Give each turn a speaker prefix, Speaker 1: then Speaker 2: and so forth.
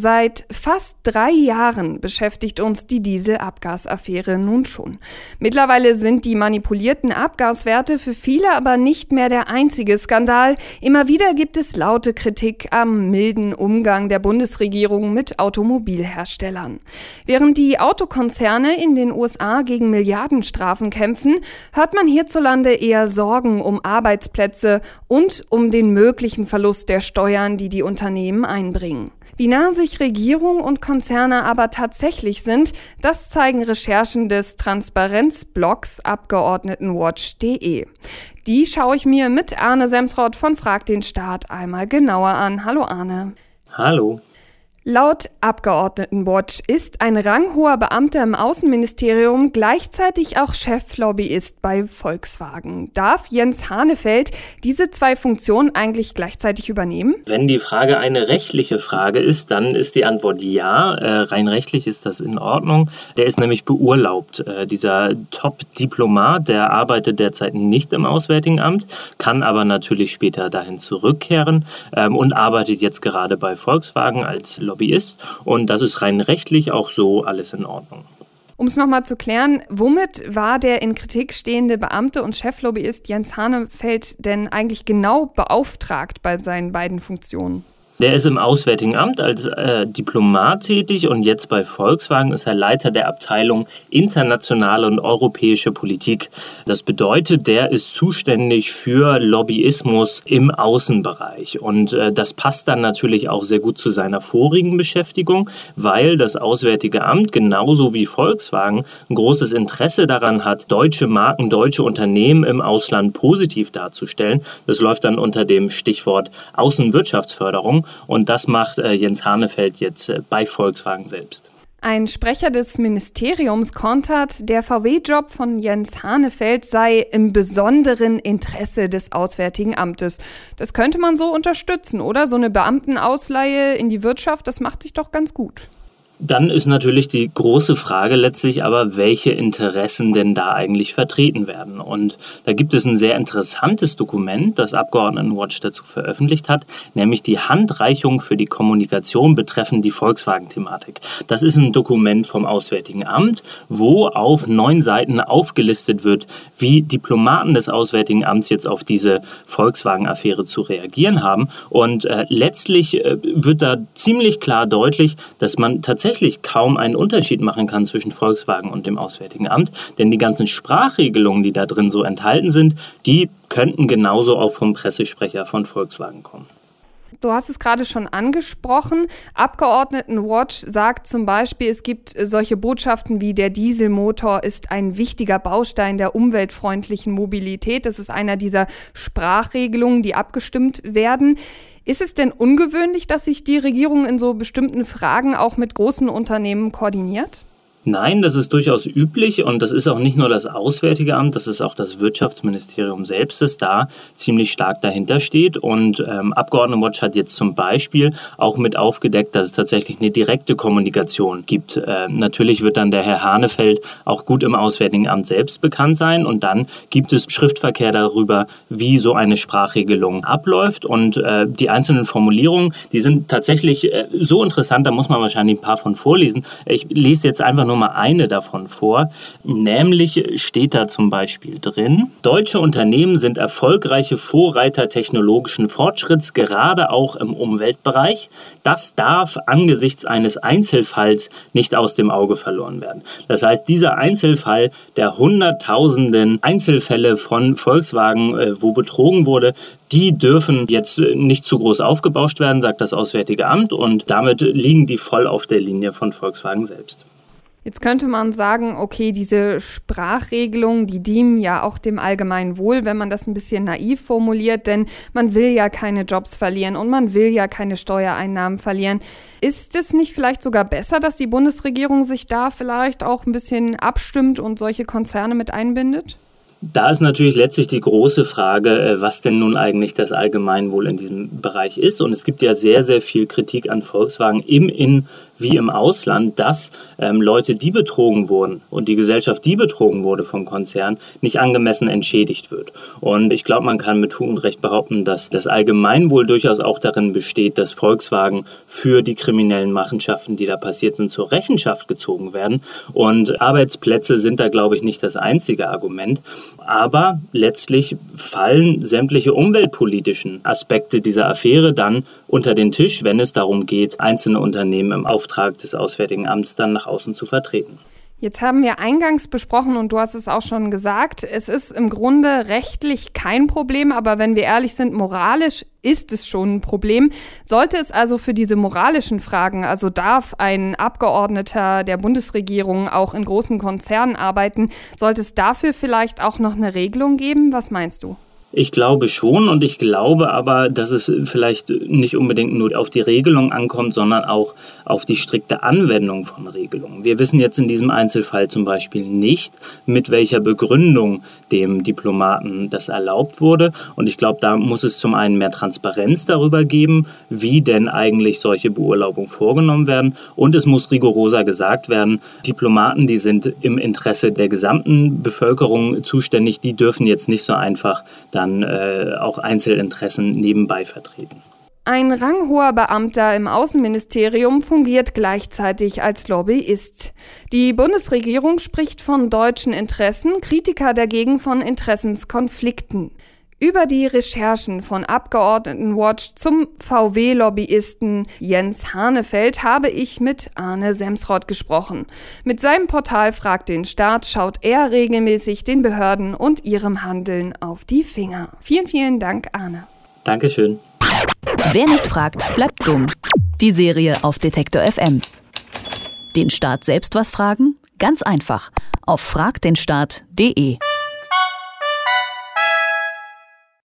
Speaker 1: Seit fast drei Jahren beschäftigt uns die Dieselabgasaffäre nun schon. Mittlerweile sind die manipulierten Abgaswerte für viele aber nicht mehr der einzige Skandal. Immer wieder gibt es laute Kritik am milden Umgang der Bundesregierung mit Automobilherstellern. Während die Autokonzerne in den USA gegen Milliardenstrafen kämpfen, hört man hierzulande eher Sorgen um Arbeitsplätze und um den möglichen Verlust der Steuern, die die Unternehmen einbringen. Wie nah sich Regierung und Konzerne aber tatsächlich sind, das zeigen Recherchen des Transparenzblogs Abgeordnetenwatch.de. Die schaue ich mir mit Arne Semsrott von Frag den Staat einmal genauer an. Hallo Arne.
Speaker 2: Hallo.
Speaker 1: Laut Abgeordnetenwatch ist ein ranghoher Beamter im Außenministerium gleichzeitig auch Cheflobbyist bei Volkswagen. Darf Jens Hanefeld diese zwei Funktionen eigentlich gleichzeitig übernehmen?
Speaker 2: Wenn die Frage eine rechtliche Frage ist, dann ist die Antwort ja. Äh, rein rechtlich ist das in Ordnung. Der ist nämlich beurlaubt. Äh, dieser Top-Diplomat, der arbeitet derzeit nicht im Auswärtigen Amt, kann aber natürlich später dahin zurückkehren ähm, und arbeitet jetzt gerade bei Volkswagen als Lobbyist Lobbyist. Und das ist rein rechtlich auch so alles in Ordnung.
Speaker 1: Um es nochmal zu klären, womit war der in Kritik stehende Beamte und Cheflobbyist Jens Hanefeld denn eigentlich genau beauftragt bei seinen beiden Funktionen?
Speaker 2: Der ist im Auswärtigen Amt als äh, Diplomat tätig und jetzt bei Volkswagen ist er Leiter der Abteilung internationale und europäische Politik. Das bedeutet, der ist zuständig für Lobbyismus im Außenbereich und äh, das passt dann natürlich auch sehr gut zu seiner vorigen Beschäftigung, weil das Auswärtige Amt genauso wie Volkswagen ein großes Interesse daran hat, deutsche Marken, deutsche Unternehmen im Ausland positiv darzustellen. Das läuft dann unter dem Stichwort Außenwirtschaftsförderung und das macht äh, Jens Hanefeld jetzt äh, bei Volkswagen selbst.
Speaker 1: Ein Sprecher des Ministeriums kontert, der VW-Job von Jens Hanefeld sei im besonderen Interesse des Auswärtigen Amtes. Das könnte man so unterstützen, oder? So eine Beamtenausleihe in die Wirtschaft, das macht sich doch ganz gut.
Speaker 2: Dann ist natürlich die große Frage letztlich aber, welche Interessen denn da eigentlich vertreten werden. Und da gibt es ein sehr interessantes Dokument, das Abgeordnetenwatch dazu veröffentlicht hat, nämlich die Handreichung für die Kommunikation betreffend die Volkswagen-Thematik. Das ist ein Dokument vom Auswärtigen Amt, wo auf neun Seiten aufgelistet wird, wie Diplomaten des Auswärtigen Amts jetzt auf diese Volkswagen-Affäre zu reagieren haben. Und äh, letztlich äh, wird da ziemlich klar deutlich, dass man tatsächlich tatsächlich kaum einen Unterschied machen kann zwischen Volkswagen und dem Auswärtigen Amt, denn die ganzen Sprachregelungen, die da drin so enthalten sind, die könnten genauso auch vom Pressesprecher von Volkswagen kommen.
Speaker 1: Du hast es gerade schon angesprochen. Abgeordnetenwatch sagt zum Beispiel, es gibt solche Botschaften wie der Dieselmotor ist ein wichtiger Baustein der umweltfreundlichen Mobilität. Das ist einer dieser Sprachregelungen, die abgestimmt werden. Ist es denn ungewöhnlich, dass sich die Regierung in so bestimmten Fragen auch mit großen Unternehmen koordiniert?
Speaker 2: Nein, das ist durchaus üblich und das ist auch nicht nur das Auswärtige Amt, das ist auch das Wirtschaftsministerium selbst, das da ziemlich stark dahinter steht. Und ähm, Abgeordnetenwatch hat jetzt zum Beispiel auch mit aufgedeckt, dass es tatsächlich eine direkte Kommunikation gibt. Äh, natürlich wird dann der Herr Hanefeld auch gut im Auswärtigen Amt selbst bekannt sein und dann gibt es Schriftverkehr darüber, wie so eine Sprachregelung abläuft. Und äh, die einzelnen Formulierungen, die sind tatsächlich äh, so interessant, da muss man wahrscheinlich ein paar von vorlesen. Ich lese jetzt einfach nur mal eine davon vor. Nämlich steht da zum Beispiel drin, deutsche Unternehmen sind erfolgreiche Vorreiter technologischen Fortschritts, gerade auch im Umweltbereich. Das darf angesichts eines Einzelfalls nicht aus dem Auge verloren werden. Das heißt, dieser Einzelfall der hunderttausenden Einzelfälle von Volkswagen, äh, wo betrogen wurde, die dürfen jetzt nicht zu groß aufgebauscht werden, sagt das Auswärtige Amt, und damit liegen die voll auf der Linie von Volkswagen selbst.
Speaker 1: Jetzt könnte man sagen, okay, diese Sprachregelungen, die dienen ja auch dem allgemeinen Wohl, wenn man das ein bisschen naiv formuliert, denn man will ja keine Jobs verlieren und man will ja keine Steuereinnahmen verlieren. Ist es nicht vielleicht sogar besser, dass die Bundesregierung sich da vielleicht auch ein bisschen abstimmt und solche Konzerne mit einbindet?
Speaker 2: Da ist natürlich letztlich die große Frage, äh, was denn nun eigentlich das Allgemeinwohl in diesem Bereich ist. Und es gibt ja sehr, sehr viel Kritik an Volkswagen im In- wie im Ausland, dass ähm, Leute, die betrogen wurden und die Gesellschaft, die betrogen wurde vom Konzern, nicht angemessen entschädigt wird. Und ich glaube, man kann mit Recht behaupten, dass das Allgemeinwohl durchaus auch darin besteht, dass Volkswagen für die kriminellen Machenschaften, die da passiert sind, zur Rechenschaft gezogen werden. Und Arbeitsplätze sind da, glaube ich, nicht das einzige Argument. Aber letztlich fallen sämtliche umweltpolitischen Aspekte dieser Affäre dann unter den Tisch, wenn es darum geht, einzelne Unternehmen im Auftrag des Auswärtigen Amts dann nach außen zu vertreten.
Speaker 1: Jetzt haben wir eingangs besprochen und du hast es auch schon gesagt, es ist im Grunde rechtlich kein Problem, aber wenn wir ehrlich sind, moralisch ist es schon ein Problem. Sollte es also für diese moralischen Fragen, also darf ein Abgeordneter der Bundesregierung auch in großen Konzernen arbeiten, sollte es dafür vielleicht auch noch eine Regelung geben? Was meinst du?
Speaker 2: Ich glaube schon und ich glaube aber, dass es vielleicht nicht unbedingt nur auf die Regelung ankommt, sondern auch auf die strikte Anwendung von Regelungen. Wir wissen jetzt in diesem Einzelfall zum Beispiel nicht, mit welcher Begründung dem Diplomaten das erlaubt wurde. Und ich glaube, da muss es zum einen mehr Transparenz darüber geben, wie denn eigentlich solche Beurlaubungen vorgenommen werden. Und es muss rigoroser gesagt werden, Diplomaten, die sind im Interesse der gesamten Bevölkerung zuständig, die dürfen jetzt nicht so einfach dann äh, auch Einzelinteressen nebenbei vertreten.
Speaker 1: Ein ranghoher Beamter im Außenministerium fungiert gleichzeitig als Lobbyist. Die Bundesregierung spricht von deutschen Interessen, Kritiker dagegen von Interessenskonflikten. Über die Recherchen von Abgeordnetenwatch zum VW-Lobbyisten Jens Hanefeld habe ich mit Arne Semsrott gesprochen. Mit seinem Portal Fragt den Staat schaut er regelmäßig den Behörden und ihrem Handeln auf die Finger. Vielen, vielen Dank, Arne.
Speaker 2: Dankeschön.
Speaker 3: Wer nicht fragt, bleibt dumm. Die Serie auf Detektor FM. Den Staat selbst was fragen? Ganz einfach. Auf fragdenstaat.de.